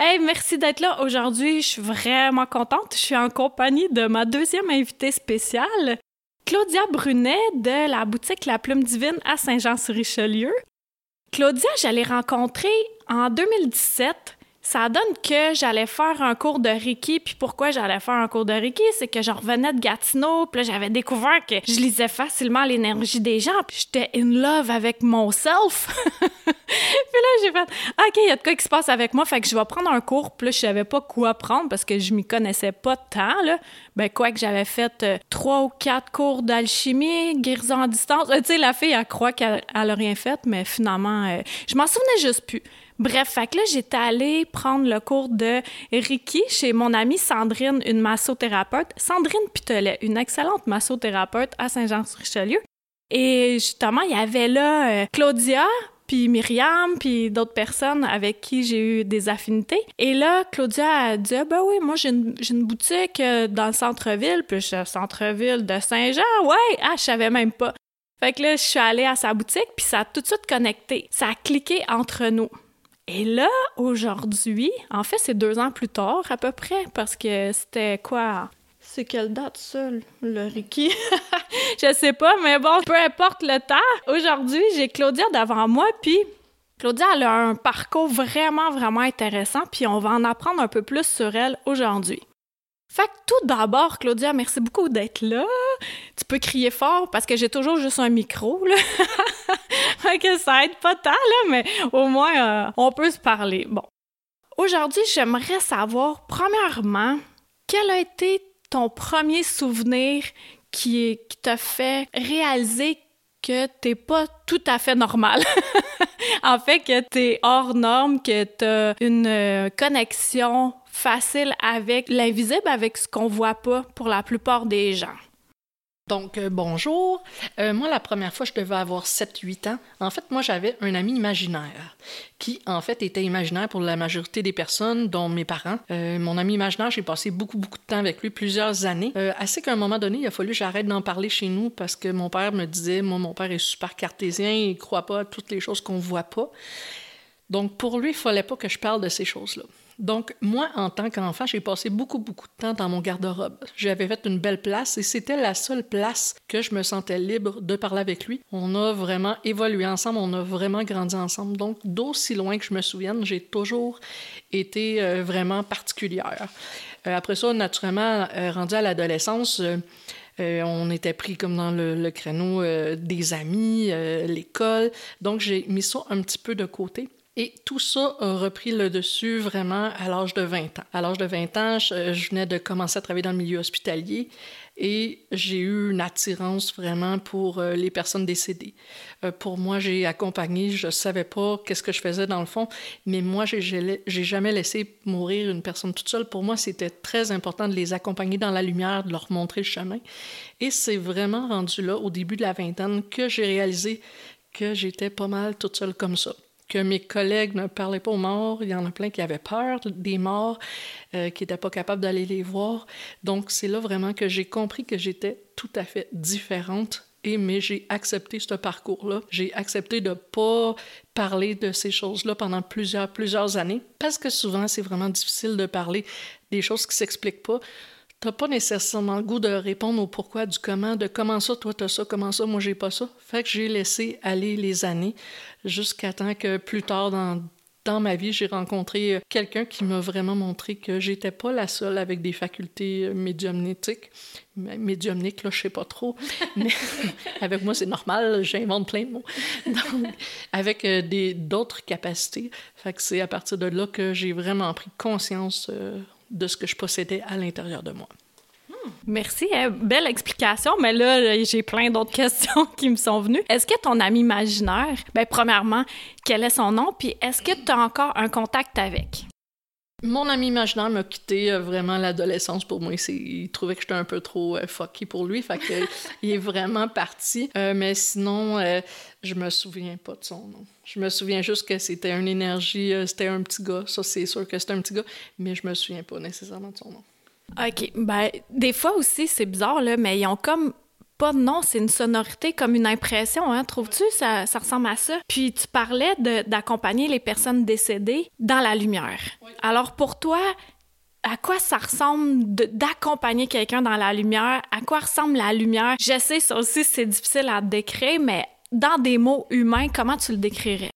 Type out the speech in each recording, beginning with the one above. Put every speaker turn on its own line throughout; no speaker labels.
Hey, merci d'être là aujourd'hui. Je suis vraiment contente. Je suis en compagnie de ma deuxième invitée spéciale, Claudia Brunet de la boutique La Plume Divine à Saint-Jean-sur-Richelieu. Claudia, j'allais rencontrer en 2017 ça donne que j'allais faire un cours de Reiki. Puis pourquoi j'allais faire un cours de Reiki? C'est que je revenais de Gatineau. Puis là, j'avais découvert que je lisais facilement l'énergie des gens. Puis j'étais in love avec mon puis là, j'ai fait OK, il y a de quoi qui se passe avec moi. Fait que je vais prendre un cours. Puis là, je savais pas quoi prendre parce que je m'y connaissais pas tant. Là. Ben, quoi que j'avais fait euh, trois ou quatre cours d'alchimie, guérison à distance. Euh, tu sais, la fille, elle croit qu'elle a rien fait, mais finalement, euh, je m'en souvenais juste plus. Bref, fait que là, j'étais allée prendre le cours de Reiki chez mon amie Sandrine, une massothérapeute. Sandrine Pitolet, une excellente massothérapeute à Saint-Jean-sur-Richelieu. Et justement, il y avait là euh, Claudia, puis Myriam, puis d'autres personnes avec qui j'ai eu des affinités. Et là, Claudia a dit ah, ben oui, moi j'ai une, boutique euh, dans le centre-ville, puis je suis centre-ville de Saint-Jean. Ouais, ah, je savais même pas. Fait que là, je suis allée à sa boutique, puis ça a tout de suite connecté. Ça a cliqué entre nous. Et là, aujourd'hui, en fait, c'est deux ans plus tard à peu près, parce que c'était quoi? C'est quelle date ça, le Ricky? je sais pas, mais bon, peu importe le temps. Aujourd'hui, j'ai Claudia devant moi, puis Claudia, elle a un parcours vraiment, vraiment intéressant, puis on va en apprendre un peu plus sur elle aujourd'hui. Fait que tout d'abord, Claudia, merci beaucoup d'être là. Tu peux crier fort parce que j'ai toujours juste un micro, là. fait que ça aide pas tant, là, mais au moins, euh, on peut se parler. Bon. Aujourd'hui, j'aimerais savoir, premièrement, quel a été ton premier souvenir qui, t'a fait réaliser que t'es pas tout à fait normal? en fait, que t'es hors norme, que t'as une euh, connexion facile avec l'invisible, avec ce qu'on voit pas pour la plupart des gens.
Donc, euh, bonjour. Euh, moi, la première fois, je devais avoir 7-8 ans. En fait, moi, j'avais un ami imaginaire qui, en fait, était imaginaire pour la majorité des personnes, dont mes parents. Euh, mon ami imaginaire, j'ai passé beaucoup, beaucoup de temps avec lui, plusieurs années. assez qu'à un moment donné, il a fallu que j'arrête d'en parler chez nous parce que mon père me disait, moi, mon père est super cartésien, il croit pas à toutes les choses qu'on voit pas. Donc, pour lui, il fallait pas que je parle de ces choses-là. Donc, moi, en tant qu'enfant, j'ai passé beaucoup, beaucoup de temps dans mon garde-robe. J'avais fait une belle place et c'était la seule place que je me sentais libre de parler avec lui. On a vraiment évolué ensemble, on a vraiment grandi ensemble. Donc, d'aussi loin que je me souvienne, j'ai toujours été euh, vraiment particulière. Euh, après ça, naturellement, euh, rendu à l'adolescence, on était pris comme dans le, créneau des amis, l'école. Donc, j'ai mis ça un petit peu de côté. Et tout ça a repris le dessus vraiment à l'âge de 20 ans. À l'âge de 20 ans, je, venais de commencer à travailler dans le milieu hospitalier et j'ai eu une attirance vraiment pour euh, les personnes décédées. Euh, pour moi, j'ai accompagné, je ne savais pas qu'est-ce que je faisais dans le fond, mais moi, j'ai jamais laissé mourir une personne toute seule. Pour moi, c'était très important de les accompagner dans la lumière, de leur montrer le chemin. Et c'est vraiment rendu là, au début de la vingtaine, que j'ai réalisé que j'étais pas mal toute seule comme ça que mes collègues ne parlaient pas aux morts. Il y en a plein qui avaient peur des morts, euh, qui n'étaient pas capables d'aller les voir. Donc, c'est là vraiment que j'ai compris que j'étais tout à fait différente. Et, mais j'ai accepté ce parcours-là. J'ai accepté de ne pas parler de ces choses-là pendant plusieurs, plusieurs années, parce que souvent, c'est vraiment difficile de parler des choses qui ne s'expliquent pas t'as pas nécessairement le goût de répondre au pourquoi du comment, de comment ça, toi t'as ça, comment ça, moi j'ai pas ça. Fait que j'ai laissé aller les années jusqu'à temps que plus tard dans, dans ma vie, j'ai rencontré euh, quelqu'un qui m'a vraiment montré que j'étais pas la seule avec des facultés euh, médiumnétiques. Médiumniques, là, je sais pas trop. Mais avec moi, c'est normal, j'invente plein de mots. Donc, avec euh, d'autres capacités. Fait que c'est à partir de là que j'ai vraiment pris conscience de ce que je possédais à l'intérieur de moi.
Hmm. Merci, hein. belle explication, mais là, j'ai plein d'autres questions qui me sont venues. Est-ce que ton ami imaginaire, ben, premièrement, quel est son nom, puis est-ce que tu as encore un contact avec?
Mon ami imaginaire m'a quitté euh, vraiment l'adolescence pour moi. Il trouvait que j'étais un peu trop euh, fucky pour lui, fait que, il est vraiment parti. Euh, mais sinon, je me souviens pas de son nom. Je me souviens juste que c'était une énergie, c'était un petit gars. Ça, c'est sûr que c'était un petit gars, mais je me souviens pas nécessairement de son nom.
OK. Ben, des fois aussi, c'est bizarre, là, mais ils ont comme pas de nom, c'est une sonorité comme une impression, hein, trouves-tu? Ça, ça, ressemble à ça. Puis tu parlais d'accompagner les personnes décédées dans la lumière. Alors pour toi, à quoi ça ressemble d'accompagner quelqu'un dans la lumière? À quoi ressemble la lumière? Je sais, ça aussi, c'est difficile à décrire, mais dans des mots humains, comment tu le décrirais?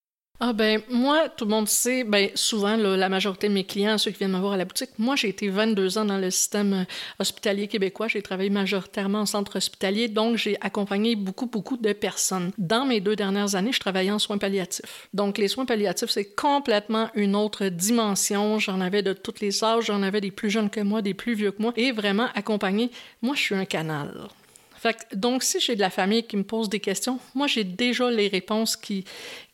Ah ben moi, tout le monde sait, ben souvent la majorité de mes clients, ceux qui viennent me voir à la boutique, moi j'ai été 22 ans dans le système euh, hospitalier québécois, j'ai travaillé majoritairement en centre hospitalier, donc j'ai accompagné beaucoup beaucoup de personnes. Dans mes deux dernières années, je travaillais en soins palliatifs. Donc les soins palliatifs, c'est complètement une autre dimension. J'en avais de tous les âges, j'en avais des plus jeunes que moi, des plus vieux que moi, et vraiment accompagné. Moi, je suis un canal. Donc, si j'ai de la famille qui me pose des questions, moi, j'ai déjà les réponses qui,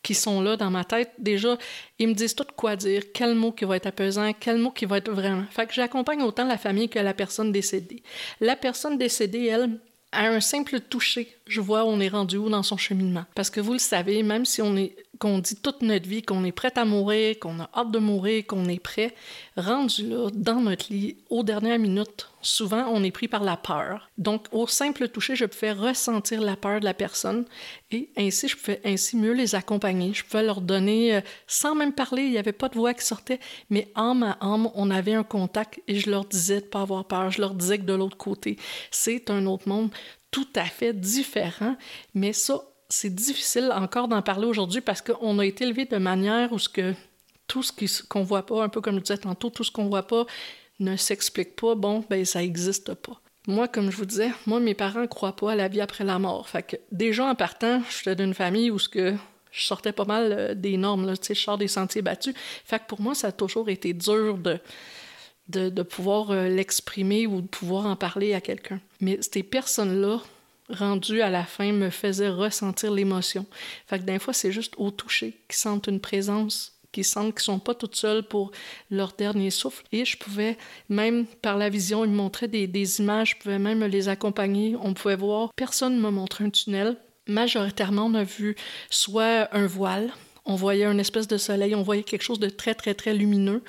qui sont là dans ma tête. Déjà, ils me disent tout quoi dire, quel mot qui va être apaisant, quel mot qui va être vraiment. Fait que j'accompagne autant la famille que la personne décédée. La personne décédée, elle, à un simple toucher, je vois on est rendu où dans son cheminement. Parce que vous le savez, même si on est qu'on dit toute notre vie qu'on est prêt à mourir, qu'on a hâte de mourir, qu'on est prêt, rendu là, dans notre lit, aux dernières minutes, souvent on est pris par la peur. Donc, au simple toucher, je pouvais ressentir la peur de la personne et ainsi, je pouvais ainsi mieux les accompagner. Je pouvais leur donner, euh, sans même parler, il n'y avait pas de voix qui sortait, mais âme à âme, on avait un contact et je leur disais de pas avoir peur. Je leur disais que de l'autre côté, c'est un autre monde tout à fait différent, mais ça, c'est difficile encore d'en parler aujourd'hui parce qu'on a été élevé de manière où tout ce qu'on voit pas, un peu comme je disais tantôt, tout ce qu'on voit pas ne s'explique pas, bon, ben ça n'existe pas. Moi, comme je vous disais, moi, mes parents croient pas à la vie après la mort. Fait que déjà en partant, j'étais d'une famille où ce je sortais pas mal euh, des normes, là, je sors des sentiers battus. Fait pour moi, ça a toujours été dur de, de, pouvoir euh, l'exprimer ou de pouvoir en parler à quelqu'un. Mais ces personnes-là, rendu à la fin me faisait ressentir l'émotion. Fait que des fois, c'est juste au toucher qu'ils sentent une présence, qu'ils sentent qu'ils sont pas toutes seules pour leur dernier souffle. Et je pouvais, même par la vision, ils me montraient des, des images, je pouvais même les accompagner. On pouvait voir, personne ne m'a montré un tunnel. Majoritairement, on a vu soit un voile, on voyait une espèce de soleil, on voyait quelque chose de très, très, très lumineux,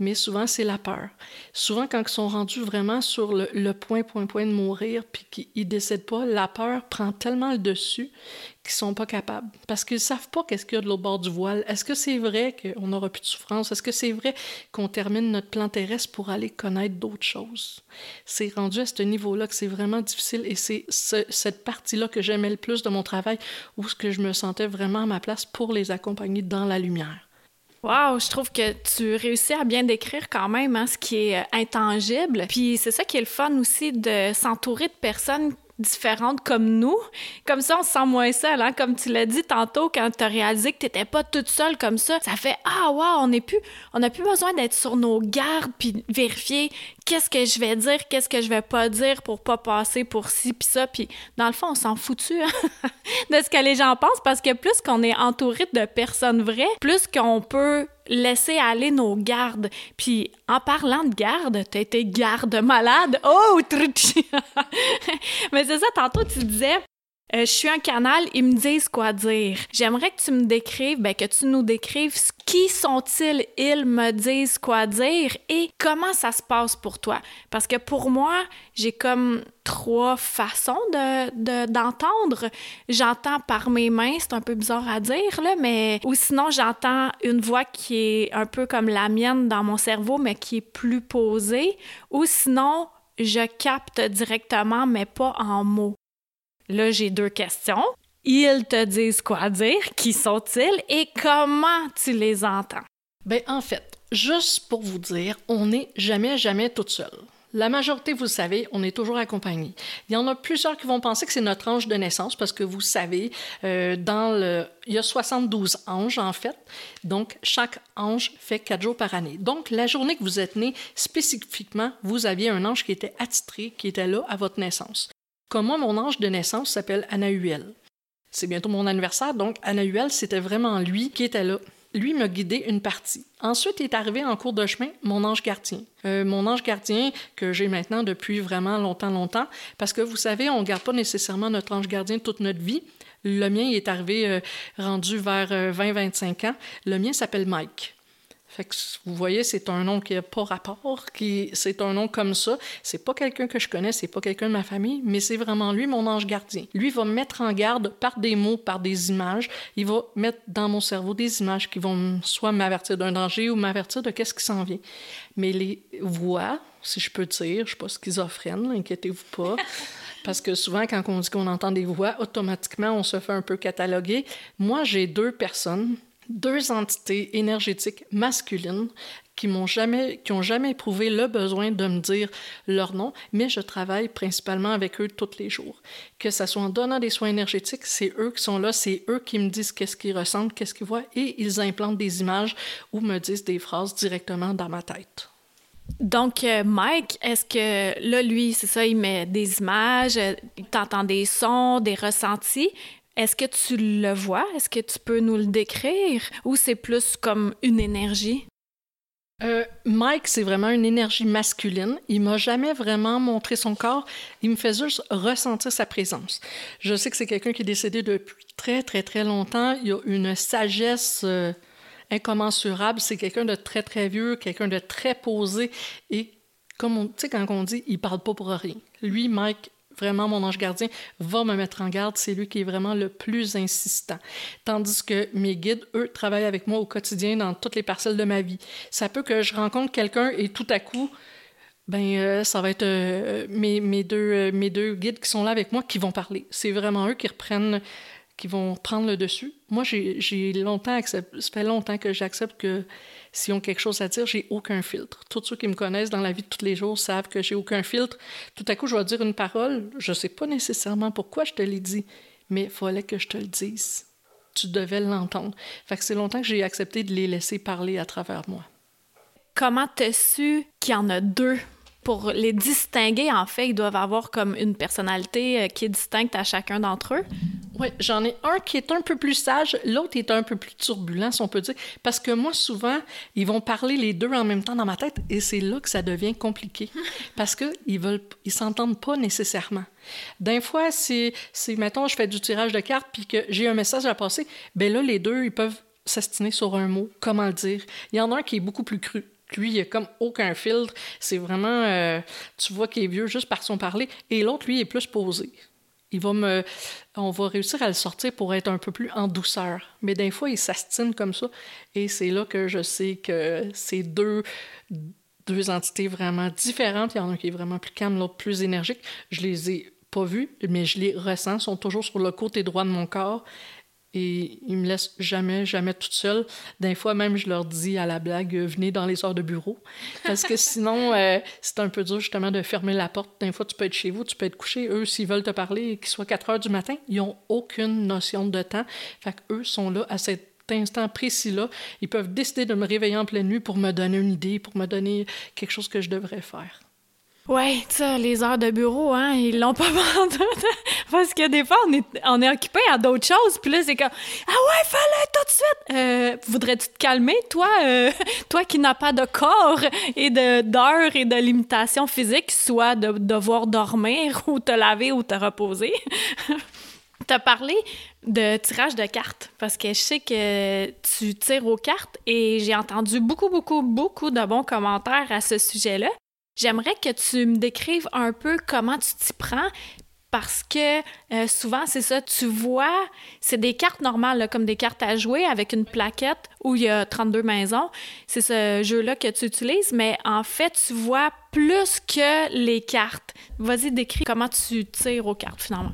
mais souvent, c'est la peur. Souvent, quand ils sont rendus vraiment sur le, point, point, point de mourir, puis qu'ils ne décèdent pas, la peur prend tellement le dessus qu'ils sont pas capables. Parce qu'ils savent pas qu'est-ce qu'il y a de l'autre bord du voile. Est-ce que c'est vrai qu'on n'aura plus de souffrance? Est-ce que c'est vrai qu'on termine notre plan terrestre pour aller connaître d'autres choses? C'est rendu à ce niveau-là que c'est vraiment difficile et c'est cette partie-là que j'aimais le plus de mon travail où ce que je me sentais vraiment à ma place pour les accompagner dans la lumière.
Wow, je trouve que tu réussis à bien décrire quand même hein, ce qui est euh, intangible. Puis c'est ça qui est le fun aussi de s'entourer de personnes différentes comme nous. Comme ça, on se sent moins seul. Hein? Comme tu l'as dit tantôt, quand tu as réalisé que tu n'étais pas toute seule comme ça, ça fait Ah, wow, on n'a plus, plus besoin d'être sur nos gardes puis vérifier qu'est-ce que je vais dire, qu'est-ce que je vais pas dire pour pas passer pour ci puis ça. Puis dans le fond, on s'en foutu hein, de ce que les gens pensent parce que plus qu'on est entouré de personnes vraies, plus qu'on peut laisser aller nos gardes. Puis en parlant de garde, t'as été garde malade. Oh, Mais c'est ça, tantôt tu disais, euh, je suis un canal, ils me disent quoi dire. J'aimerais que tu me décrives, ben, que tu nous décrives qui sont-ils, ils me disent quoi dire et comment ça se passe pour toi. Parce que pour moi, j'ai comme trois façons de, d'entendre. j'entends par mes mains, c'est un peu bizarre à dire, là, mais ou sinon j'entends une voix qui est un peu comme la mienne dans mon cerveau, mais qui est plus posée. Ou sinon, je capte directement, mais pas en mots. Là, j'ai deux questions. Ils te disent quoi dire, qui sont-ils? Et comment tu les entends?
Ben, en fait, juste pour vous dire, on n'est jamais, jamais toute seule. La majorité, vous le savez, on est toujours accompagné. Il y en a plusieurs qui vont penser que c'est notre ange de naissance parce que vous savez, euh, dans le, il y a 72 anges en fait. Donc, chaque ange fait quatre jours par année. Donc, la journée que vous êtes né, spécifiquement, vous aviez un ange qui était attitré, qui était là à votre naissance. Comme moi, mon ange de naissance s'appelle Anahuel. C'est bientôt mon anniversaire, donc Anahuel, c'était vraiment lui qui était là. lui m'a guidé une partie. Ensuite est arrivé en cours de chemin mon ange gardien. Euh, mon ange gardien que j'ai maintenant depuis vraiment longtemps, longtemps, parce que vous savez, on ne garde pas nécessairement notre ange gardien toute notre vie. Le mien est arrivé euh, rendu vers 20-25 ans. Le mien s'appelle Mike. Fait que vous voyez, c'est un nom qui n'a pas rapport, qui c'est un nom comme ça. C'est pas quelqu'un que je connais, c'est pas quelqu'un de ma famille, mais c'est vraiment lui, mon ange gardien. Lui va me mettre en garde par des mots, par des images. Il va mettre dans mon cerveau des images qui vont soit m'avertir d'un danger ou m'avertir de qu'est-ce qui s'en vient. Mais les voix, si je peux dire, je suis pas schizophrène, inquiétez-vous pas. Parce que souvent, quand on dit qu'on entend des voix, automatiquement, on se fait un peu cataloguer. Moi, j'ai deux personnes deux entités énergétiques masculines qui m'ont jamais, ont jamais éprouvé le besoin de me dire leur nom, mais je travaille principalement avec eux tous les jours. Que ce soit en donnant des soins énergétiques, c'est eux qui sont là, c'est eux qui me disent qu'est-ce qu'ils ressentent, qu'est-ce qu'ils voient, et ils implantent des images ou me disent des phrases directement dans ma tête.
Donc, euh, Mike, est-ce que là, lui, c'est ça, il met des images, euh, il des sons, des ressentis, est-ce que tu le vois? Est-ce que tu peux nous le décrire? Ou c'est plus comme une énergie?
Euh, Mike, c'est vraiment une énergie masculine. Il m'a jamais vraiment montré son corps. Il me fait juste ressentir sa présence. Je sais que c'est quelqu'un qui est décédé depuis très, très, très longtemps. Il a une sagesse euh, incommensurable. C'est quelqu'un de très, très vieux, quelqu'un de très posé. Et comme sais, quand on dit, il parle pas pour rien. Lui, Mike, vraiment mon ange gardien va me mettre en garde, c'est lui qui est vraiment le plus insistant. Tandis que mes guides, eux, travaillent avec moi au quotidien dans toutes les parcelles de ma vie. Ça peut que je rencontre quelqu'un et tout à coup, ben euh, ça va être euh, mes, mes, deux, euh, mes deux guides qui sont là avec moi qui vont parler. C'est vraiment eux qui reprennent qui vont prendre le dessus. Moi, j'ai longtemps accepté, ça fait longtemps que j'accepte que s'ils ont quelque chose à dire, j'ai aucun filtre. Tous ceux qui me connaissent dans la vie de tous les jours savent que j'ai aucun filtre. Tout à coup, je vais dire une parole, je ne sais pas nécessairement pourquoi je te l'ai dit, mais il fallait que je te le dise. Tu devais l'entendre. Fait que c'est longtemps que j'ai accepté de les laisser parler à travers moi.
Comment t'as su qu'il y en a deux? Pour les distinguer, en fait, ils doivent avoir comme une personnalité euh, qui est distincte à chacun d'entre eux.
Oui, j'en ai un qui est un peu plus sage, l'autre est un peu plus turbulent, si on peut dire, parce que moi, souvent, ils vont parler les deux en même temps dans ma tête, et c'est là que ça devient compliqué, parce qu'ils veulent, ils s'entendent pas nécessairement. D'un fois, si, si, mettons, je fais du tirage de cartes, puis que j'ai un message à passer, ben là, les deux, ils peuvent s'astiner sur un mot, comment le dire. Il y en a un qui est beaucoup plus cru. Lui, il a comme aucun filtre. C'est vraiment, euh, tu vois qu'il est vieux juste par son parler. Et l'autre, lui, est plus posé. Il va me, on va réussir à le sortir pour être un peu plus en douceur. Mais des fois, il s'astine comme ça. Et c'est là que je sais que c'est deux, deux entités vraiment différentes. Il y en a un qui est vraiment plus calme, l'autre plus énergique. Je les ai pas vus, mais je les ressens. Ils sont toujours sur le côté droit de mon corps et ils me laissent jamais, jamais toute seule. Des fois, même, je leur dis à la blague, euh, venez dans les heures de bureau. Parce que sinon, euh, c'est un peu dur, justement, de fermer la porte. Des fois, tu peux être chez vous, tu peux être couché. Eux, s'ils veulent te parler, qu'il soit 4 heures du matin, ils n'ont aucune notion de temps. Fait qu'eux sont là à cet instant précis-là. Ils peuvent décider de me réveiller en pleine nuit pour me donner une idée, pour me donner quelque chose que je devrais faire.
Ouais, ça, les heures de bureau, hein, ils l'ont pas vendu. Parce que des fois, on est, on est occupé à d'autres choses, puis là, c'est comme Ah ouais, fallait tout de suite! Euh, voudrais-tu te calmer, toi, euh, toi qui n'as pas de corps et d'heures et de limitations physiques, soit de devoir dormir ou te laver ou te reposer? T'as parlé de tirage de cartes parce que je sais que tu tires aux cartes et j'ai entendu beaucoup, beaucoup, beaucoup de bons commentaires à ce sujet-là. J'aimerais que tu me décrives un peu comment tu t'y prends parce que euh, souvent, c'est ça, tu vois, c'est des cartes normales, comme des cartes à jouer avec une plaquette où il y a 32 maisons. C'est ce jeu-là que tu utilises, mais en fait, tu vois plus que les cartes. Vas-y, décris comment tu tires aux cartes finalement.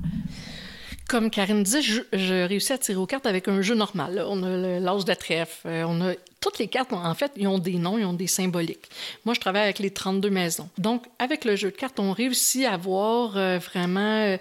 Comme Karine dit, je, réussis à tirer aux cartes avec un jeu normal. On a l'as de trèfle, euh, on a toutes les cartes, en fait, ils ont des noms, ils ont des symboliques. Moi, je travaille avec les 32 maisons. Donc, avec le jeu de cartes, on réussit à voir euh, vraiment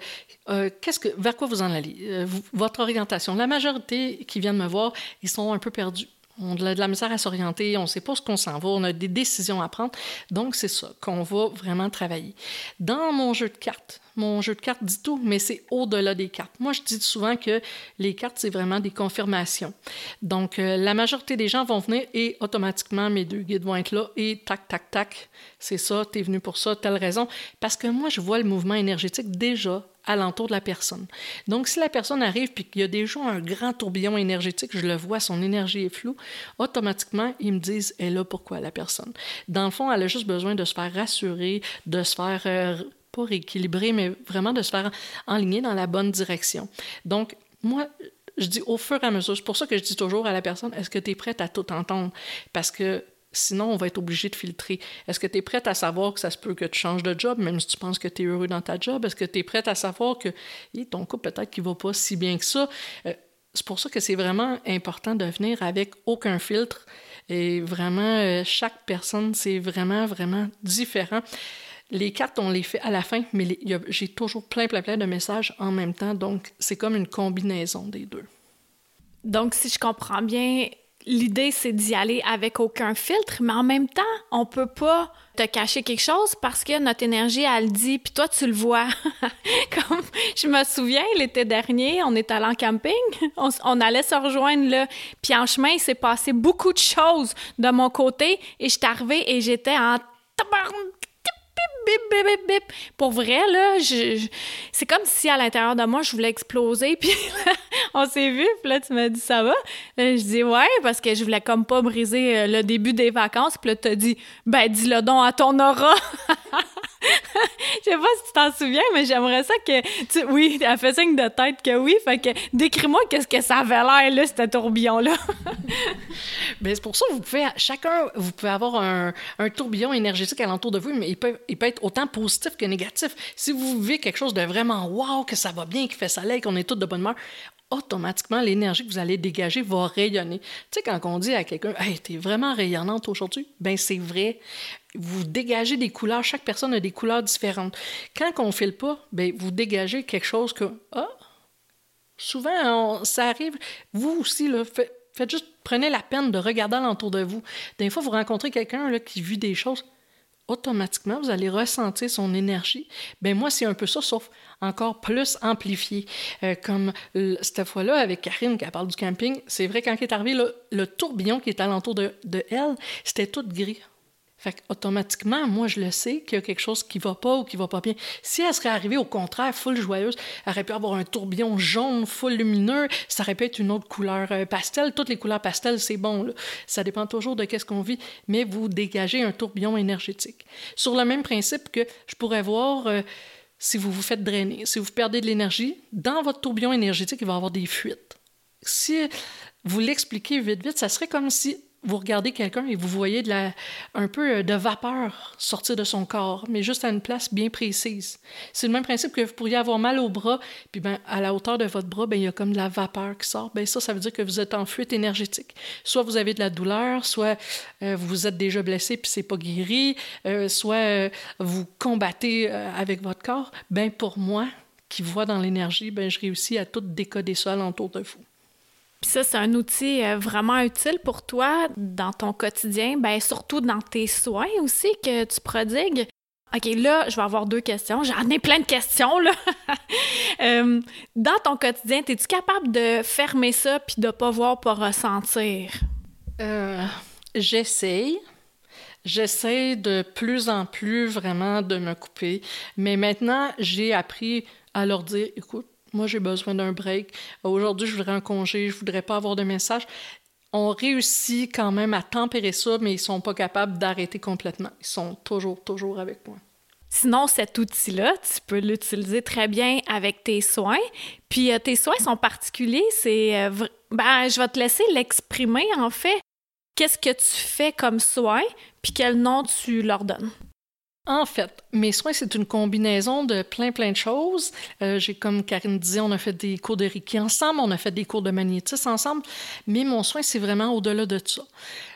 euh, qu'est-ce que, vers quoi vous en allez, votre orientation. La majorité qui viennent me voir, ils sont un peu perdus on a de la misère à s'orienter, on ne sait pas ce qu'on s'en va, on a des décisions à prendre. Donc, c'est ça qu'on va vraiment travailler. Dans mon jeu de cartes, mon jeu de cartes dit tout, mais c'est au-delà des cartes. Moi, je dis souvent que les cartes, c'est vraiment des confirmations. Donc, euh, la majorité des gens vont venir et automatiquement, mes deux guides vont être là et tac, tac, tac, c'est ça, t'es venu pour ça, telle raison. Parce que moi, je vois le mouvement énergétique déjà alentour de la personne. Donc, si la personne arrive puis qu'il y a déjà un grand tourbillon énergétique, je le vois, son énergie est floue, automatiquement, ils me disent, elle est là pourquoi la personne. Dans le fond, elle a juste besoin de se faire rassurer, de se faire... Euh, pas rééquilibrer, mais vraiment de se faire enligner dans la bonne direction. Donc, moi, je dis au fur et à mesure, c'est pour ça que je dis toujours à la personne, est-ce que tu es prête à tout entendre? Parce que sinon, on va être obligé de filtrer. Est-ce que tu es prête à savoir que ça se peut que tu changes de job, même si tu penses que tu es heureux dans ta job? Est-ce que tu es prête à savoir que ton couple, peut-être qu'il va pas si bien que ça? Euh, c'est pour ça que c'est vraiment important de venir avec aucun filtre. Et vraiment, euh, chaque personne, c'est vraiment, vraiment différent. Les cartes, on les fait à la fin, mais j'ai toujours plein, plein, plein de messages en même temps. Donc, c'est comme une combinaison des deux.
Donc, si je comprends bien, l'idée, c'est d'y aller avec aucun filtre, mais en même temps, on peut pas te cacher quelque chose parce que notre énergie, elle dit, puis toi, tu le vois. Comme je me souviens, l'été dernier, on est allé en camping, on, allait se rejoindre là, puis en chemin, il s'est passé beaucoup de choses de mon côté, et je suis arrivée et j'étais en Pour vrai, là, c'est comme si à l'intérieur de moi, je voulais exploser. Puis on s'est vu, puis là, tu m'as dit ça va? Je dis ouais, parce que je voulais comme pas briser euh, le début des vacances. Puis là, t'as dit, ben, dis-le donc à ton aura. Je sais pas si tu t'en souviens, mais j'aimerais ça que tu. Oui, elle fait signe de tête que oui. Fait que décris-moi qu'est-ce que ça avait l'air, là, ce tourbillon-là.
Bien, c'est pour ça que vous pouvez, chacun, vous pouvez avoir un, tourbillon énergétique alentour de vous, mais il peut, il peut être autant positif que négatif. Si vous vivez quelque chose de vraiment wow, que ça va bien, qui fait soleil, qu'on est tous de bonne humeur, automatiquement, l'énergie que vous allez dégager va rayonner. Tu sais, quand on dit à quelqu'un, Hey, t'es vraiment rayonnante aujourd'hui, ben c'est vrai. Vous dégagez des couleurs, chaque personne a des couleurs différentes. Quand on ne file pas, ben vous dégagez quelque chose que, ah, souvent, ça arrive. Vous aussi, faites juste, prenez la peine de regarder alentour de vous. Des fois, vous rencontrez quelqu'un qui vit des choses automatiquement, vous allez ressentir son énergie. Ben moi, c'est un peu ça, sauf encore plus amplifié. Euh, comme cette fois-là, avec Karine, qui parle du camping, c'est vrai, quand elle est arrivée, le tourbillon qui est alentour de, de elle, c'était tout gris. Automatiquement, moi, je le sais qu'il y a quelque chose qui va pas ou qui va pas bien. Si elle serait arrivée au contraire, full joyeuse, elle aurait pu avoir un tourbillon jaune, full lumineux, ça aurait pu être une autre couleur euh, pastel. Toutes les couleurs pastel, c'est bon. Ça dépend toujours de qu'est-ce qu'on vit, mais vous dégagez un tourbillon énergétique. Sur le même principe que je pourrais voir euh, si vous vous faites drainer, si vous perdez de l'énergie, dans votre tourbillon énergétique, il va y avoir des fuites. Si vous l'expliquez vite, vite, ça serait comme si vous regardez quelqu'un et vous voyez un peu euh, de vapeur sortir de son corps, mais juste à une place bien précise. C'est le même principe que vous pourriez avoir mal au bras, puis ben, à la hauteur de votre bras, ben, il y a comme de la vapeur qui sort. Ben, ça, ça veut dire que vous êtes en fuite énergétique. Soit vous avez de la douleur, soit euh, vous vous êtes déjà blessé puis c'est pas guéri, euh, soit vous combattez avec votre corps. Ben, pour moi, qui vois dans l'énergie, ben, je réussis à tout décoder ça alentour de vous.
Puis ça, c'est un outil euh, vraiment utile pour toi dans ton quotidien, bien surtout dans tes soins aussi que tu prodigues. OK, là, je vais avoir deux questions. J'en ai plein de questions, là. Euh, dans ton quotidien, es-tu capable de fermer ça puis de pas voir, pas ressentir?
Euh, J'essaye. J'essaie de plus en plus vraiment de me couper. Mais maintenant, j'ai appris à leur dire, écoute, moi, j'ai besoin d'un break. Aujourd'hui, je voudrais un congé, je voudrais pas avoir de message. On réussit quand même à tempérer ça, mais ils sont pas capables d'arrêter complètement. Ils sont toujours, toujours avec moi.
Sinon, cet outil-là, tu peux l'utiliser très bien avec tes soins. Puis euh, tes soins sont particuliers. C'est, euh, ben, je vais te laisser l'exprimer en fait. Qu'est-ce que tu fais comme soin, puis quel nom tu leur donnes?
En fait, mes soins, c'est une combinaison de plein, plein de choses. Euh, j'ai, comme Karine disait, on a fait des cours de Reiki ensemble, on a fait des cours de magnétisme ensemble, mais mon soin, c'est vraiment au-delà de ça.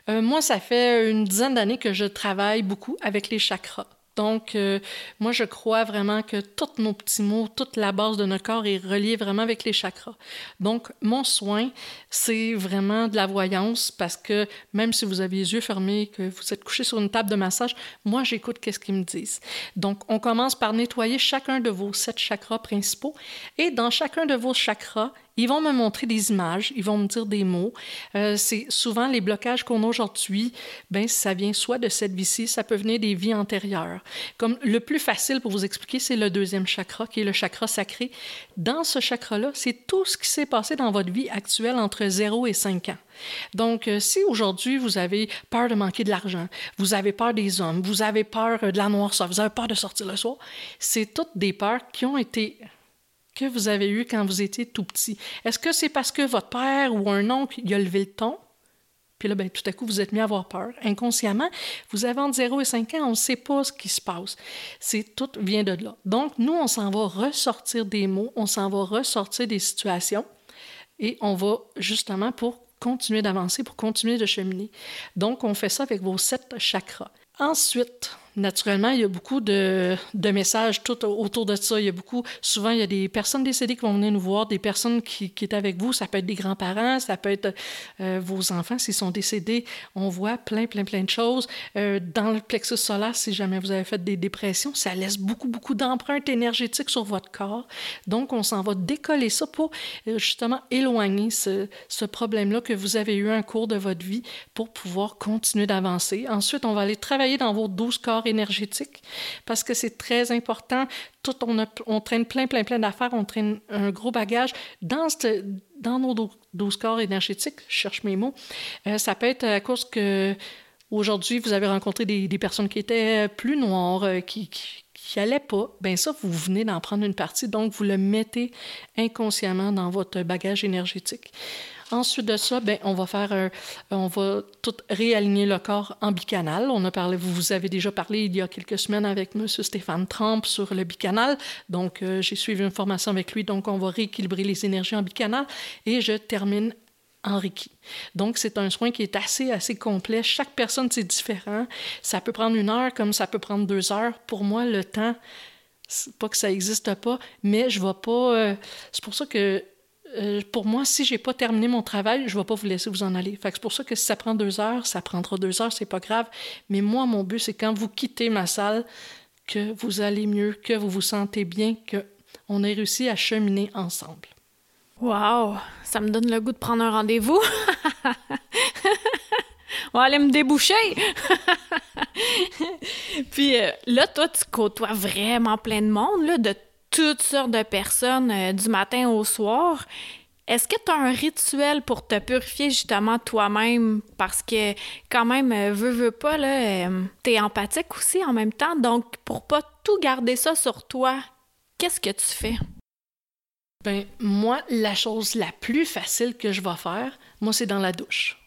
Euh, moi, ça fait une dizaine d'années que je travaille beaucoup avec les chakras. Donc, euh, moi, je crois vraiment que tous nos petits mots, toute la base de notre corps est reliée vraiment avec les chakras. Donc, mon soin, c'est vraiment de la voyance parce que même si vous avez les yeux fermés, que vous êtes couché sur une table de massage, moi, j'écoute qu'est-ce qu'ils me disent. Donc, on commence par nettoyer chacun de vos sept chakras principaux et dans chacun de vos chakras, ils vont me montrer des images, ils vont me dire des mots. Euh, c'est souvent les blocages qu'on a aujourd'hui, ben ça vient soit de cette vie-ci, ça peut venir des vies antérieures. Comme le plus facile pour vous expliquer, c'est le deuxième chakra, qui est le chakra sacré. Dans ce chakra-là, c'est tout ce qui s'est passé dans votre vie actuelle entre 0 et 5 ans. Donc, euh, si aujourd'hui vous avez peur de manquer de l'argent, vous avez peur des hommes, vous avez peur de la noirceur, vous avez peur de sortir le soir, c'est toutes des peurs qui ont été que vous avez eu quand vous étiez tout petit? Est-ce que c'est parce que votre père ou un oncle a levé le ton? Puis là, ben, tout à coup, vous êtes mis à avoir peur. Inconsciemment, vous avez entre 0 et 5 ans, on ne sait pas ce qui se passe. C'est Tout vient de là. Donc, nous, on s'en va ressortir des mots, on s'en va ressortir des situations et on va justement pour continuer d'avancer, pour continuer de cheminer. Donc, on fait ça avec vos sept chakras. Ensuite, Naturellement, il y a beaucoup de, de, messages tout autour de ça. Il y a beaucoup, souvent, il y a des personnes décédées qui vont venir nous voir, des personnes qui, qui étaient avec vous. Ça peut être des grands-parents, ça peut être euh, vos enfants s'ils sont décédés. On voit plein, plein, plein de choses. Euh, dans le plexus solaire, si jamais vous avez fait des dépressions, ça laisse beaucoup, beaucoup d'empreintes énergétiques sur votre corps. Donc, on s'en va décoller ça pour euh, justement éloigner ce, ce problème-là que vous avez eu un cours de votre vie pour pouvoir continuer d'avancer. Ensuite, on va aller travailler dans vos 12 corps énergétique parce que c'est très important. Tout, on, traîne plein, plein, plein d'affaires, on traîne un gros bagage dans, dans nos 12 corps énergétiques, je cherche mes mots. Euh, ça peut être à cause que aujourd'hui, vous avez rencontré des, personnes qui étaient plus noires, euh, qui, qui qui pas, ben ça, vous venez d'en prendre une partie, donc vous le mettez inconsciemment dans votre bagage énergétique. Ensuite de ça, ben, on va faire on va tout réaligner le corps en bicanal. On a parlé, vous, vous avez déjà parlé il y a quelques semaines avec M. Stéphane Trump sur le bicanal. Donc, euh, j'ai suivi une formation avec lui. Donc, on va rééquilibrer les énergies en bicanal. Et je termine en Reiki. Donc, c'est un soin qui est assez, assez complet. Chaque personne, c'est différent. Ça peut prendre une heure comme ça peut prendre deux heures. Pour moi, le temps, pas que ça n'existe pas, mais je ne vais pas. Euh, c'est pour ça que euh, pour moi, si j'ai pas terminé mon travail, je vais pas vous laisser vous en aller. c'est pour ça que si ça prend deux heures, ça prendra deux heures, c'est pas grave. Mais moi, mon but, c'est quand vous quittez ma salle, que vous allez mieux, que vous vous sentez bien, que on ait réussi à cheminer ensemble.
Wow, ça me donne le goût de prendre un rendez-vous. on va aller me déboucher. Puis euh, là, toi, tu côtoies vraiment plein de monde, là, de toutes sortes de personnes euh, du matin au soir. Est-ce que tu as un rituel pour te purifier justement toi-même? Parce que quand même, euh, veux, veux pas, là, euh, t'es empathique aussi en même temps. Donc, pour pas tout garder ça sur toi, qu'est-ce que tu fais?
Ben, moi, la chose la plus facile que je vais faire, moi, c'est dans la douche.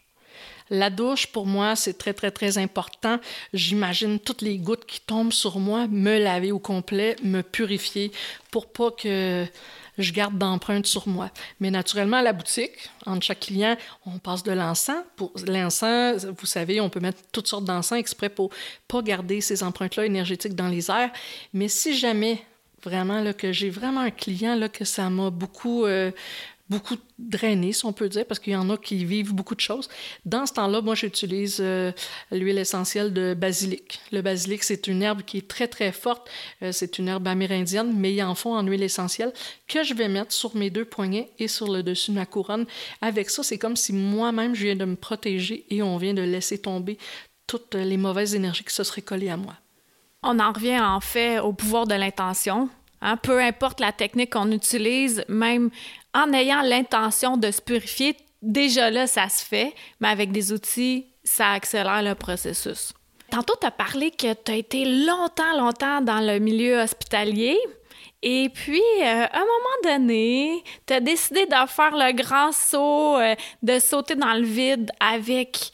La douche, pour moi, c'est très, très, très important. J'imagine toutes les gouttes qui tombent sur moi, me laver au complet, me purifier pour pas que je garde d'empreintes sur moi. Mais naturellement, à la boutique, entre chaque client, on passe de l'encens. Pour l'encens, vous savez, on peut mettre toutes sortes d'encens exprès pour pas garder ces empreintes-là énergétiques dans les airs. Mais si jamais vraiment là, que j'ai vraiment un client là, que ça m'a beaucoup euh, beaucoup drainé, si on peut dire, parce qu'il y en a qui vivent beaucoup de choses. Dans ce temps-là, moi, j'utilise euh, l'huile essentielle de basilic. Le basilic, c'est une herbe qui est très, très forte. Euh, c'est une herbe amérindienne, mais il en fond en huile essentielle que je vais mettre sur mes deux poignets et sur le dessus de ma couronne. Avec ça, c'est comme si moi-même, je viens de me protéger et on vient de laisser tomber toutes les mauvaises énergies qui se seraient collées à moi.
On en revient en fait au pouvoir de l'intention. Hein, peu importe la technique qu'on utilise, même en ayant l'intention de se purifier, déjà là, ça se fait, mais avec des outils, ça accélère le processus. Tantôt, tu as parlé que tu as été longtemps, longtemps dans le milieu hospitalier. Et puis, euh, un moment donné, tu as décidé de faire le grand saut, euh, de sauter dans le vide avec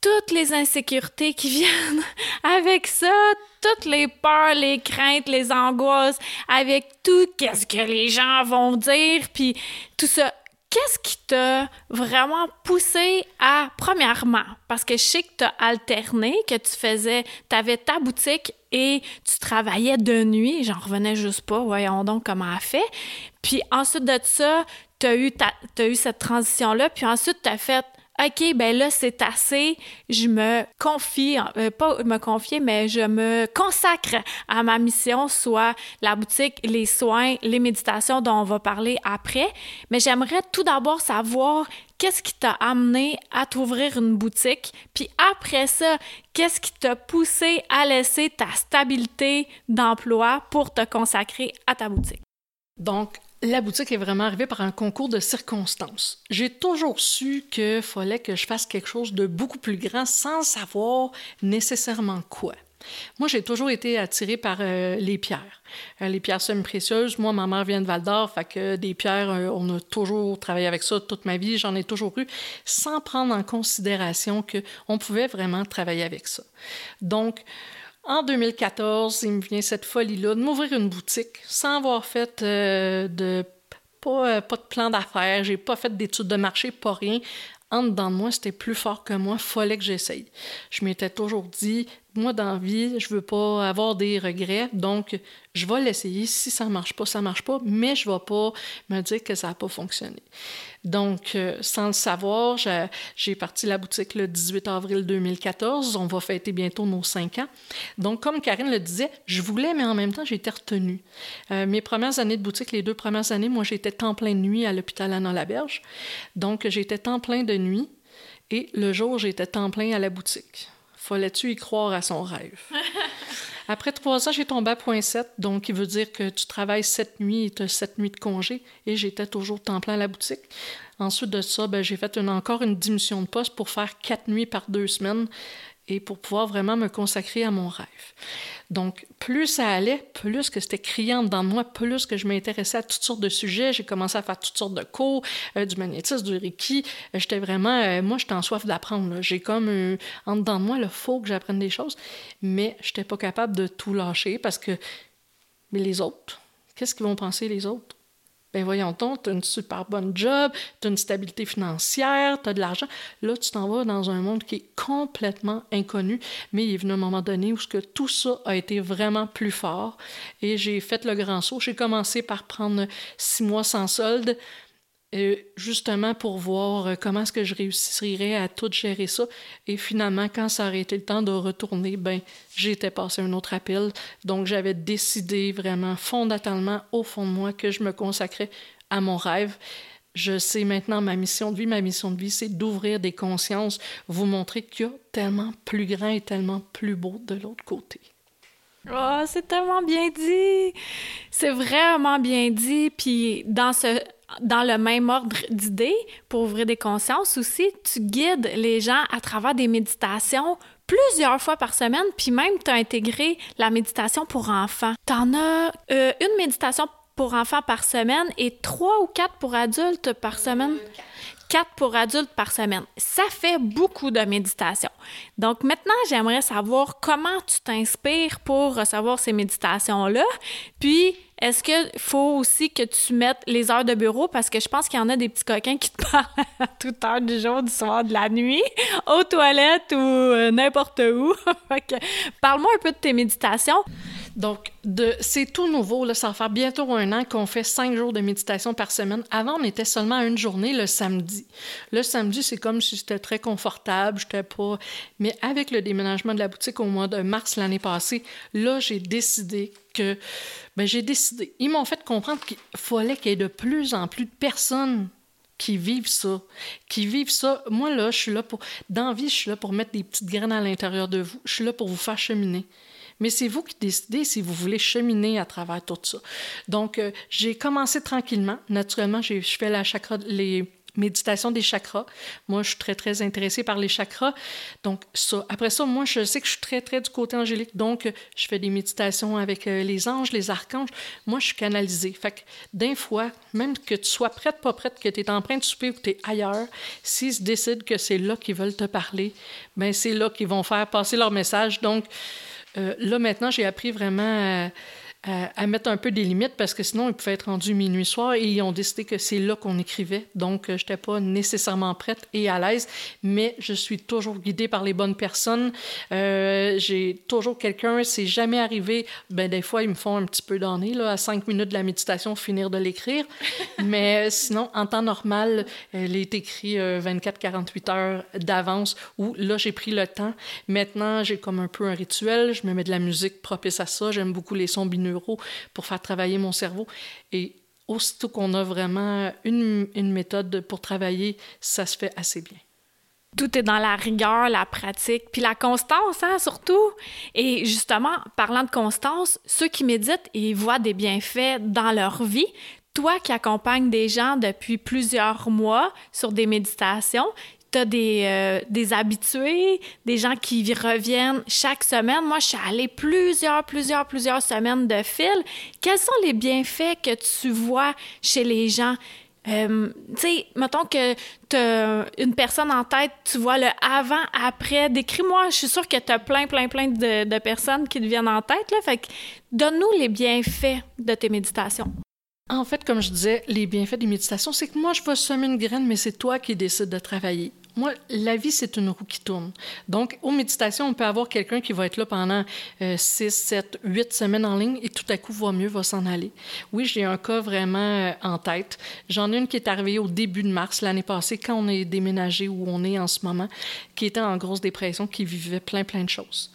toutes les insécurités qui viennent avec ça, toutes les peurs, les craintes, les angoisses, avec tout qu'est-ce que les gens vont dire, puis tout ça. qu'est-ce qui t'a vraiment poussé à, premièrement, parce que je sais que tu as alterné, que tu faisais, tu avais ta boutique et tu travaillais de nuit, j'en revenais juste pas, voyons donc comment elle fait. Puis ensuite de ça, tu as eu, as eu cette transition-là, puis ensuite tu as fait OK, ben là, c'est assez. Je me confie, euh, pas me confier, mais je me consacre à ma mission, soit la boutique, les soins, les méditations dont on va parler après. Mais j'aimerais tout d'abord savoir qu'est-ce qui t'a amené à t'ouvrir une boutique, puis après ça, qu'est-ce qui t'a poussé à laisser ta stabilité d'emploi pour te consacrer à ta boutique?
Donc, la boutique est vraiment arrivée par un concours de circonstances. J'ai toujours su qu'il fallait que je fasse quelque chose de beaucoup plus grand sans savoir nécessairement quoi. Moi, j'ai toujours été attirée par euh, les pierres. Euh, les pierres semi-précieuses. Moi, ma mère vient de Val d'Or, fait que des pierres, euh, on a toujours travaillé avec ça toute ma vie. J'en ai toujours eu, sans prendre en considération qu'on pouvait vraiment travailler avec ça. Donc, en 2014, il me vient cette folie-là de m'ouvrir une boutique sans avoir fait euh, de pas, euh, plan d'affaires, j'ai pas fait d'études de marché, pas rien. En dedans de moi, c'était plus fort que moi, fallait que j'essaye. Je m'étais toujours dit, moi, dans la vie, je veux pas avoir des regrets, donc je vais l'essayer. Si ça marche pas, ça marche pas, mais je vais pas me dire que ça n'a pas fonctionné. Donc, euh, sans le savoir, j'ai parti la boutique le 18 avril 2014. On va fêter bientôt nos cinq ans. Donc, comme Karine le disait, je voulais, mais en même temps, j'étais retenue. Euh, mes premières années de boutique, les deux premières années, moi, j'étais temps plein de nuit à l'hôpital Anna-Laberge. Donc, j'étais temps plein de nuit. Et le jour, j'étais temps plein à la boutique. Fallait-tu y croire à son rêve? Après trois ans, j'ai tombé à point 7, donc il veut dire que tu travailles sept nuits et tu as sept nuits de congé, et j'étais toujours temps plein à la boutique. Ensuite de ça, ben, j'ai fait encore une diminution de poste pour faire quatre nuits par deux semaines et pour pouvoir vraiment me consacrer à mon rêve. Donc, plus ça allait, plus que c'était criant dans moi, plus que je m'intéressais à toutes sortes de sujets. J'ai commencé à faire toutes sortes de cours, euh, du magnétisme, du Reiki. Euh, j'étais vraiment, euh, moi, j'étais en soif d'apprendre. J'ai comme, en dedans de moi, il faut que j'apprenne des choses, mais je n'étais pas capable de tout lâcher parce que, mais les autres, qu'est-ce qu'ils vont penser les autres? Ben voyons donc, tu as une super bonne job, tu as une stabilité financière, tu as de l'argent. Là, tu t'en vas dans un monde qui est complètement inconnu, mais il est venu un moment donné où que tout ça a été vraiment plus fort. Et j'ai fait le grand saut. J'ai commencé par prendre six mois sans solde, justement pour voir euh, comment est-ce que je réussirais à tout gérer ça. Et finalement, quand ça aurait été le temps de retourner, ben j'étais passé un autre appel. Donc j'avais décidé vraiment fondamentalement au fond de moi que je me consacrais à mon rêve. Je sais maintenant ma mission de vie. Ma mission de vie, c'est d'ouvrir des consciences, vous montrer qu'il y a tellement plus grand et tellement plus beau de l'autre côté.
Oh, c'est tellement bien dit! C'est vraiment bien dit. Puis dans ce dans le même ordre d'idées, pour ouvrir des consciences aussi, tu guides les gens à travers des méditations plusieurs fois par semaine, puis même tu as intégré la méditation pour enfants. Tu en as euh, une méditation pour enfants par semaine et trois ou quatre pour adultes par semaine. Quatre pour adultes par semaine. Ça fait beaucoup de méditation. Donc maintenant, j'aimerais savoir comment tu t'inspires pour recevoir ces méditations-là, puis est-ce qu'il faut aussi que tu mettes les heures de bureau? Parce que je pense qu'il y en a des petits coquins qui te parlent à toute heure du jour, du soir, de la nuit, aux toilettes ou euh, n'importe où. parle-moi un peu de tes méditations.
Donc, c'est tout nouveau. Ça va faire bientôt un an qu'on fait cinq jours de méditation par semaine. Avant, on était seulement une journée le samedi. Le samedi, c'est comme si c'était très confortable. J'étais pas. Mais avec le déménagement de la boutique au mois de mars l'année passée, là, j'ai décidé que. Ben, j'ai décidé. Ils m'ont fait comprendre qu'il fallait qu'il y ait de plus en plus de personnes qui vivent ça, qui vivent ça. Moi, là, je suis là pour. Dans vie, je suis là pour mettre des petites graines à l'intérieur de vous. Je suis là pour vous faire cheminer mais c'est vous qui décidez si vous voulez cheminer à travers tout ça. Donc, euh, j'ai commencé tranquillement. Naturellement, je fais la chakra, les méditations des chakras. Moi, je suis très, très intéressée par les chakras. Donc, ça. Après ça, moi, je sais que je suis très, très du côté angélique. Donc, je fais des méditations avec euh, les anges, les archanges. Moi, je suis canalisée. Fait que, d'un fois, même que tu sois prête, pas prête, que tu es en train de souper ou que tu es ailleurs, s'ils se décident que c'est là qu'ils veulent te parler, ben c'est là qu'ils vont faire passer leur message. Donc, euh, là, maintenant, j'ai appris vraiment à, mettre un peu des limites parce que sinon, il pouvait être rendu minuit soir et ils ont décidé que c'est là qu'on écrivait. Donc, je n'étais pas nécessairement prête et à l'aise, mais je suis toujours guidée par les bonnes personnes. Euh, j'ai toujours quelqu'un, c'est jamais arrivé. Ben, des fois, ils me font un petit peu d'année, là, à cinq minutes de la méditation, finir de l'écrire. mais sinon, en temps normal, elle est écrite 24-48 heures d'avance où là, j'ai pris le temps. Maintenant, j'ai comme un peu un rituel. Je me mets de la musique propice à ça. J'aime beaucoup les sons pour faire travailler mon cerveau. Et aussitôt qu'on a vraiment une, une méthode pour travailler, ça se fait assez bien
tout est dans la rigueur, la pratique, puis la constance, hein, surtout. Et justement, parlant de constance, ceux qui méditent, ils voient des bienfaits dans leur vie. Toi qui accompagnes des gens depuis plusieurs mois sur des méditations, tu as des, euh, des habitués, des gens qui reviennent chaque semaine. Moi, je suis allée plusieurs, plusieurs, plusieurs semaines de fil. Quels sont les bienfaits que tu vois chez les gens? Euh, tu sais, mettons que tu une personne en tête, tu vois le avant, après. Décris-moi, je suis sûre que tu as plein, plein, plein de, de, personnes qui te viennent en tête. Là. Fait que donne-nous les bienfaits de tes méditations.
En fait, comme je disais, les bienfaits des méditations, c'est que moi, je vais semer une graine, mais c'est toi qui décides de travailler. Moi, la vie, c'est une roue qui tourne. Donc, aux méditations, on peut avoir quelqu'un qui va être là pendant 6, 7, 8 semaines en ligne et tout à coup va mieux, va s'en aller. Oui, j'ai un cas vraiment euh, en tête. J'en ai une qui est arrivée au début de mars l'année passée, quand on est déménagé où on est en ce moment, qui était en grosse dépression, qui vivait plein, plein de choses.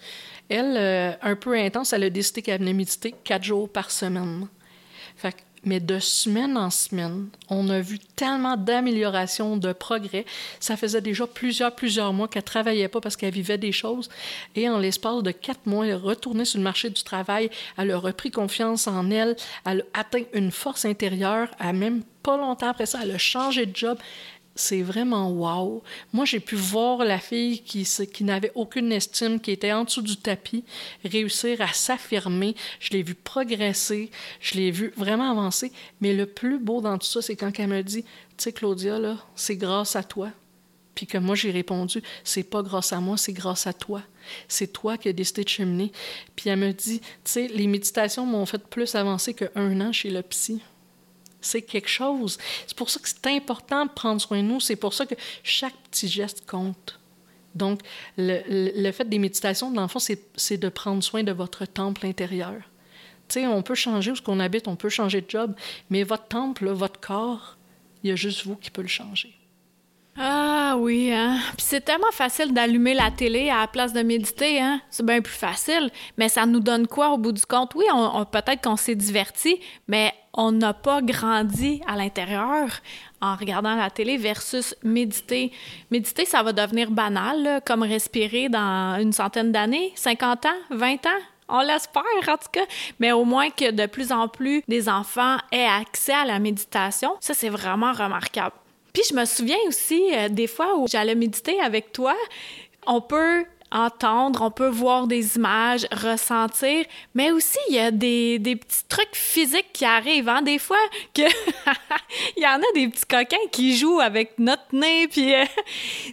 Elle, euh, un peu intense, elle a décidé qu'elle venait méditer quatre jours par semaine. Fait mais de semaine en semaine, on a vu tellement d'améliorations, de progrès. Ça faisait déjà plusieurs, plusieurs mois qu'elle travaillait pas parce qu'elle vivait des choses. Et en l'espace de quatre mois, elle est retournée sur le marché du travail. Elle a repris confiance en elle. Elle a atteint une force intérieure. Elle même pas longtemps après ça, elle a changé de job c'est vraiment wow. Moi, j'ai pu voir la fille qui, qui n'avait aucune estime, qui était en dessous du tapis, réussir à s'affirmer. Je l'ai vu progresser, je l'ai vu vraiment avancer. Mais le plus beau dans tout ça, c'est quand elle me dit, tu sais, Claudia, là, c'est grâce à toi. Puis que moi, j'ai répondu, c'est pas grâce à moi, c'est grâce à toi. C'est toi qui as décidé de cheminer. Puis elle me dit, tu sais, les méditations m'ont fait plus avancer qu'un an chez le psy c'est quelque chose. C'est pour ça que c'est important de prendre soin de nous. C'est pour ça que chaque petit geste compte. Donc, le, fait des méditations, dans le fond, c'est de prendre soin de votre temple intérieur. Tu sais, on peut changer où ce qu'on habite, on peut changer de job, mais votre temple, votre corps, il y a juste vous qui peut le changer.
Ah oui, hein. Puis c'est tellement facile d'allumer la télé à la place de méditer, hein. C'est bien plus facile. Mais ça nous donne quoi au bout du compte? Oui, on, peut-être qu'on s'est diverti, mais on n'a pas grandi à l'intérieur en regardant la télé versus méditer. Méditer, ça va devenir banal, comme respirer dans une centaine d'années, 50 ans, 20 ans. On l'espère, en tout cas. Mais au moins que de plus en plus des enfants aient accès à la méditation, ça, c'est vraiment remarquable. Puis je me souviens aussi euh, des fois où j'allais méditer avec toi, on peut entendre, on peut voir des images, ressentir, mais aussi il y a des, des petits trucs physiques qui arrivent, hein, des fois que il y en a des petits coquins qui jouent avec notre nez, puis euh,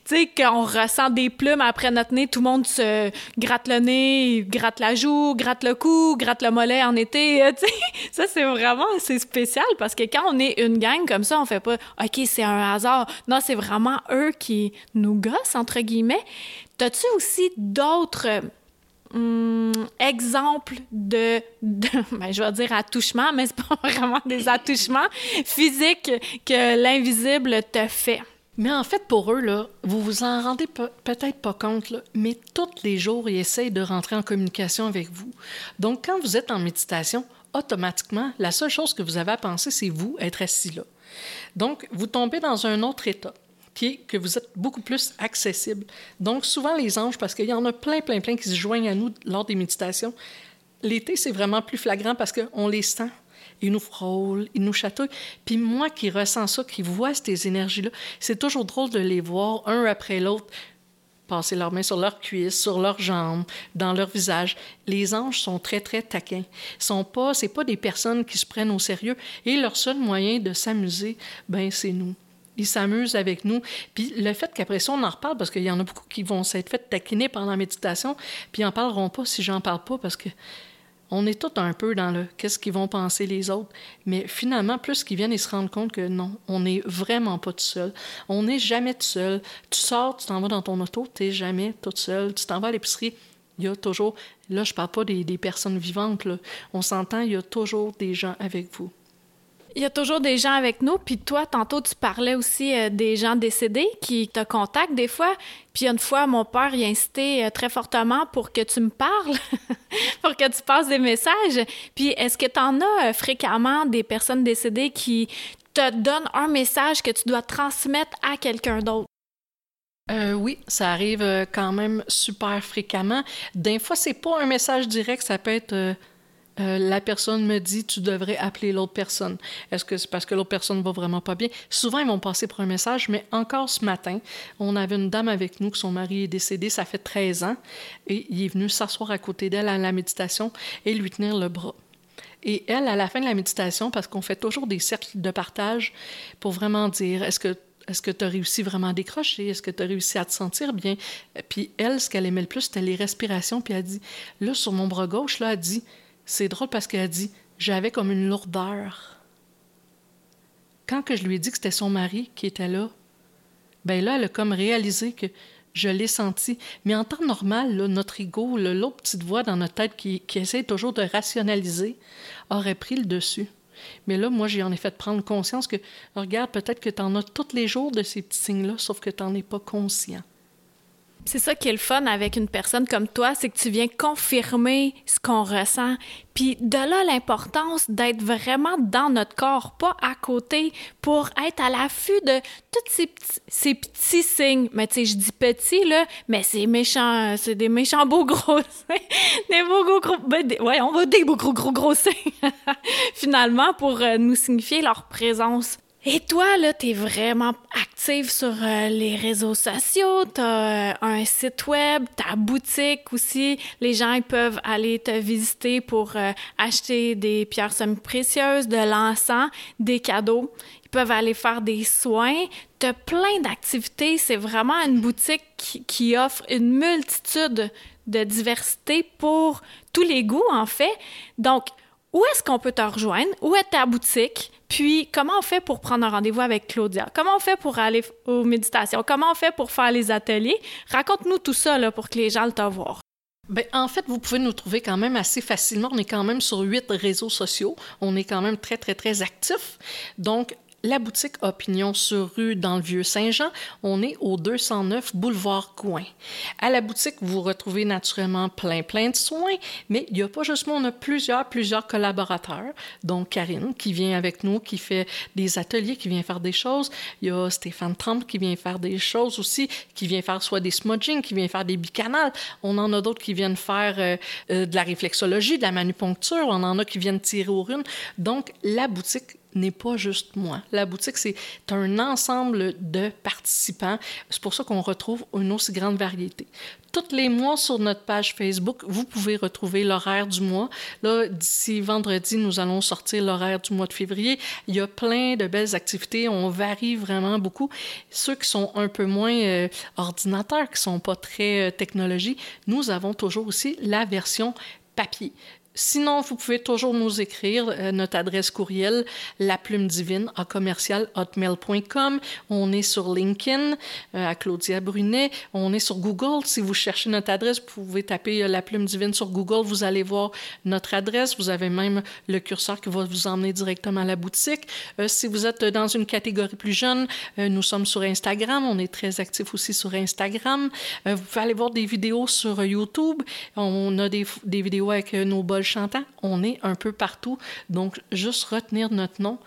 tu sais qu'on ressent des plumes après notre nez, tout le monde se gratte le nez, gratte la joue, gratte le cou, gratte le mollet en été, euh, ça c'est vraiment c'est spécial parce que quand on est une gang comme ça, on fait pas OK, c'est un hasard. Non, c'est vraiment eux qui nous gossent entre guillemets. As-tu aussi d'autres hum, exemples de, ben, je vais dire attouchements, mais c'est pas vraiment des attouchements physiques que l'invisible te fait?
Mais en fait, pour eux, là, vous vous en rendez peut-être pas compte, mais tous les jours, ils essayent de rentrer en communication avec vous. Donc, quand vous êtes en méditation, automatiquement, la seule chose que vous avez à penser, c'est vous être assis là. Donc, vous tombez dans un autre état qui est que vous êtes beaucoup plus accessible. Donc, souvent, les anges, parce qu'il y en a plein, plein, plein qui se joignent à nous lors des méditations, l'été, c'est vraiment plus flagrant parce qu'on les sent. Ils nous frôlent, ils nous chatouillent. Puis moi qui ressens ça, qui vois ces énergies-là, c'est toujours drôle de les voir un après l'autre passer leurs mains sur leurs cuisses, sur leurs jambes, dans leur visage. Les anges sont très, très taquins. Sont pas, c'est pas des personnes qui se prennent au sérieux. Et leur seul moyen de s'amuser, ben, c'est nous ils s'amusent avec nous. Puis le fait qu'après ça, on en reparle, parce qu'il y en a beaucoup qui vont s'être fait taquiner pendant la méditation, puis ils n'en parleront pas si j'en parle pas, parce que On est tous un peu dans le qu'est-ce qu'ils vont penser les autres. Mais finalement, plus qu'ils viennent, ils se rendent compte que non, on n'est vraiment pas tout seul. On n'est jamais tout seul. Tu sors, tu t'en vas dans ton auto, tu n'es jamais tout seul. Tu t'en vas à l'épicerie, il y a toujours, là je parle pas des, personnes vivantes, on s'entend, il y a toujours des gens avec vous.
Il y a toujours des gens avec nous, puis toi, tantôt, tu parlais aussi euh, des gens décédés qui te contactent des fois. Puis une fois, mon père y a incité euh, très fortement pour que tu me parles, pour que tu passes des messages. Puis est-ce que tu en as euh, fréquemment des personnes décédées qui te donnent un message que tu dois transmettre à quelqu'un d'autre?
oui, ça arrive quand même super fréquemment. D'un fois, c'est pas un message direct, ça peut être la personne me dit tu devrais appeler l'autre personne. Est-ce que c'est parce que l'autre personne va vraiment pas bien? Souvent, ils vont passer pour un message, mais encore ce matin, on avait une dame avec nous que son mari est décédé, ça fait 13 ans, et il est venu s'asseoir à côté d'elle à la méditation et lui tenir le bras. Et elle, à la fin de la méditation, parce qu'on fait toujours des cercles de partage pour vraiment dire est-ce que est-ce que tu as réussi vraiment à décrocher? Est-ce que tu as réussi à te sentir bien? Puis elle, ce qu'elle aimait le plus, c'était les respirations. Puis elle dit, là, sur mon bras gauche, là, elle dit, c'est drôle parce qu'elle a dit J'avais comme une lourdeur. Quand que je lui ai dit que c'était son mari qui était là, ben là, elle a comme réalisé que je l'ai senti. Mais en temps normal, notre ego, l'autre petite voix dans notre tête qui, qui essaie toujours de rationaliser, aurait pris le dessus. Mais là, moi, j'ai en effet prendre conscience que, regarde, peut-être que tu en as tous les jours de ces petits signes-là, sauf que tu n'en es pas conscient.
C'est ça qui est le fun avec une personne comme toi, c'est que tu viens confirmer ce qu'on ressent. Puis de là l'importance d'être vraiment dans notre corps, pas à côté, pour être à l'affût de tous ces petits, signes. Mais tu sais, je dis petits, là, mais c'est méchant, c'est des méchants beaux gros des beaux gros gros, ben, ouais, on va des beaux gros gros gros signes, finalement, pour euh, nous signifier leur présence. Et toi, là, t'es vraiment active sur euh, les réseaux sociaux, t'as euh, un site web, ta boutique aussi. Les gens, ils peuvent aller te visiter pour euh, acheter des pierres semi-précieuses, de l'encens, des cadeaux. Ils peuvent aller faire des soins. T'as plein d'activités. C'est vraiment une boutique qui, qui offre une multitude de diversité pour tous les goûts, en fait. Donc, où est-ce qu'on peut te rejoindre? Où est ta boutique? Puis, comment on fait pour prendre un rendez-vous avec Claudia? Comment on fait pour aller aux méditations? Comment on fait pour faire les ateliers? Raconte-nous tout ça là, pour que les gens le t'avoient.
Bien, en fait, vous pouvez nous trouver quand même assez facilement. On est quand même sur huit réseaux sociaux. On est quand même très, très, très actifs. Donc, la boutique Opinion sur rue dans le Vieux-Saint-Jean. On est au 209 boulevard Coin. À la boutique, vous retrouvez naturellement plein, plein de soins, mais il n'y a pas juste moi, on a plusieurs, plusieurs collaborateurs. Donc, Karine, qui vient avec nous, qui fait des ateliers, qui vient faire des choses. Il y a Stéphane Trump, qui vient faire des choses aussi, qui vient faire soit des smudging, qui vient faire des bicanales. On en a d'autres qui viennent faire euh, euh, de la réflexologie, de la manupuncture. On en a qui viennent tirer aux runes. Donc, la boutique n'est pas juste moi. La boutique, c'est un ensemble de participants. C'est pour ça qu'on retrouve une aussi grande variété. Tous les mois sur notre page Facebook, vous pouvez retrouver l'horaire du mois. Là, d'ici vendredi, nous allons sortir l'horaire du mois de février. Il y a plein de belles activités. On varie vraiment beaucoup. Ceux qui sont un peu moins euh, ordinateurs, qui sont pas très euh, technologie, nous avons toujours aussi la version papier. Sinon, vous pouvez toujours nous écrire euh, notre adresse courriel, la plume divine à commercial hotmail.com. On est sur LinkedIn euh, à Claudia Brunet. On est sur Google. Si vous cherchez notre adresse, vous pouvez taper euh, la plume divine sur Google. Vous allez voir notre adresse. Vous avez même le curseur qui va vous emmener directement à la boutique. si vous êtes dans une catégorie plus jeune, nous sommes sur Instagram. On est très actifs aussi sur Instagram. vous pouvez aller voir des vidéos sur YouTube. On a des, vidéos avec nos bols chantant, on est un peu partout. Donc, juste retenir notre nom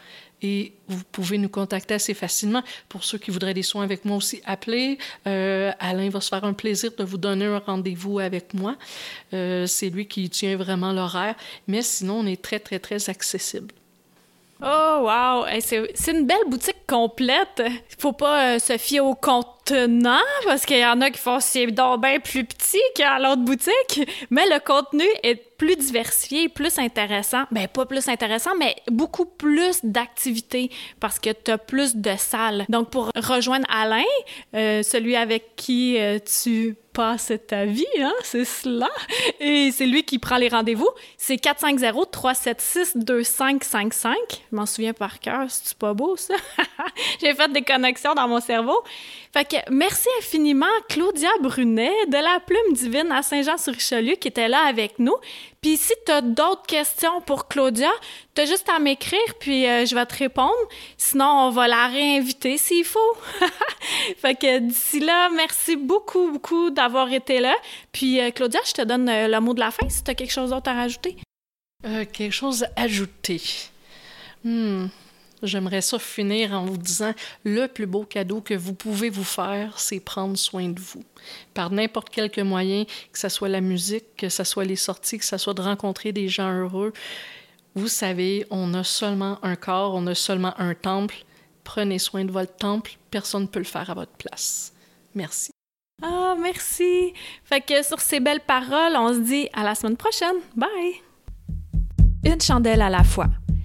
et vous pouvez nous contacter assez facilement. Pour ceux qui voudraient des soins avec moi aussi, appelez. Euh, Alain va se faire un plaisir de vous donner un rendez-vous avec moi. Euh, c'est lui qui tient vraiment l'horaire. Mais sinon, on est très, très, très accessible.
Oh, wow! c'est une belle boutique complète. Il faut pas euh, se fier au contenant parce qu'il y en a qui font c'est donc bien plus petit qu'à l'autre boutique. Mais le contenu est plus diversifié, plus intéressant. Ben, pas plus intéressant, mais beaucoup plus d'activités parce que tu as plus de salles. Donc, pour rejoindre Alain, euh, celui avec qui euh, tu passer ta vie, hein, c'est cela. Et c'est lui qui prend les rendez-vous. C'est 450-376-2555. Je m'en souviens par cœur, c'est pas beau ça? J'ai fait des connexions dans mon cerveau. Fait que merci infiniment Claudia Brunet de la Plume Divine à Saint-Jean-sur-Richelieu qui était là avec nous. Puis si tu as d'autres questions pour Claudia, tu as juste à m'écrire puis euh, je vais te répondre. Sinon, on va la réinviter s'il faut. fait que d'ici là, merci beaucoup, beaucoup d'avoir été là. Puis euh, Claudia, je te donne euh, le mot de la fin si tu as quelque chose d'autre à rajouter.
quelque chose à ajouter. Hmm. J'aimerais ça finir en vous disant le plus beau cadeau que vous pouvez vous faire, c'est prendre soin de vous. Par n'importe quel moyen, que ce soit la musique, que ce soit les sorties, que ce soit de rencontrer des gens heureux. Vous savez, on a seulement un corps, on a seulement un temple. Prenez soin de votre temple, personne ne peut le faire à votre place. Merci.
Ah, merci. Fait que sur ces belles paroles, on se dit à la semaine prochaine. Bye. Une chandelle à la fois.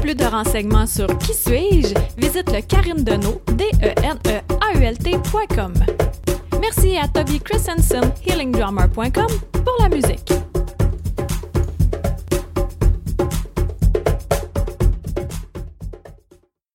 plus de renseignements sur Qui suis-je, visite le carindenault, d e n e a u l Merci à Toby Christensen, healingdrummer.com, pour la musique.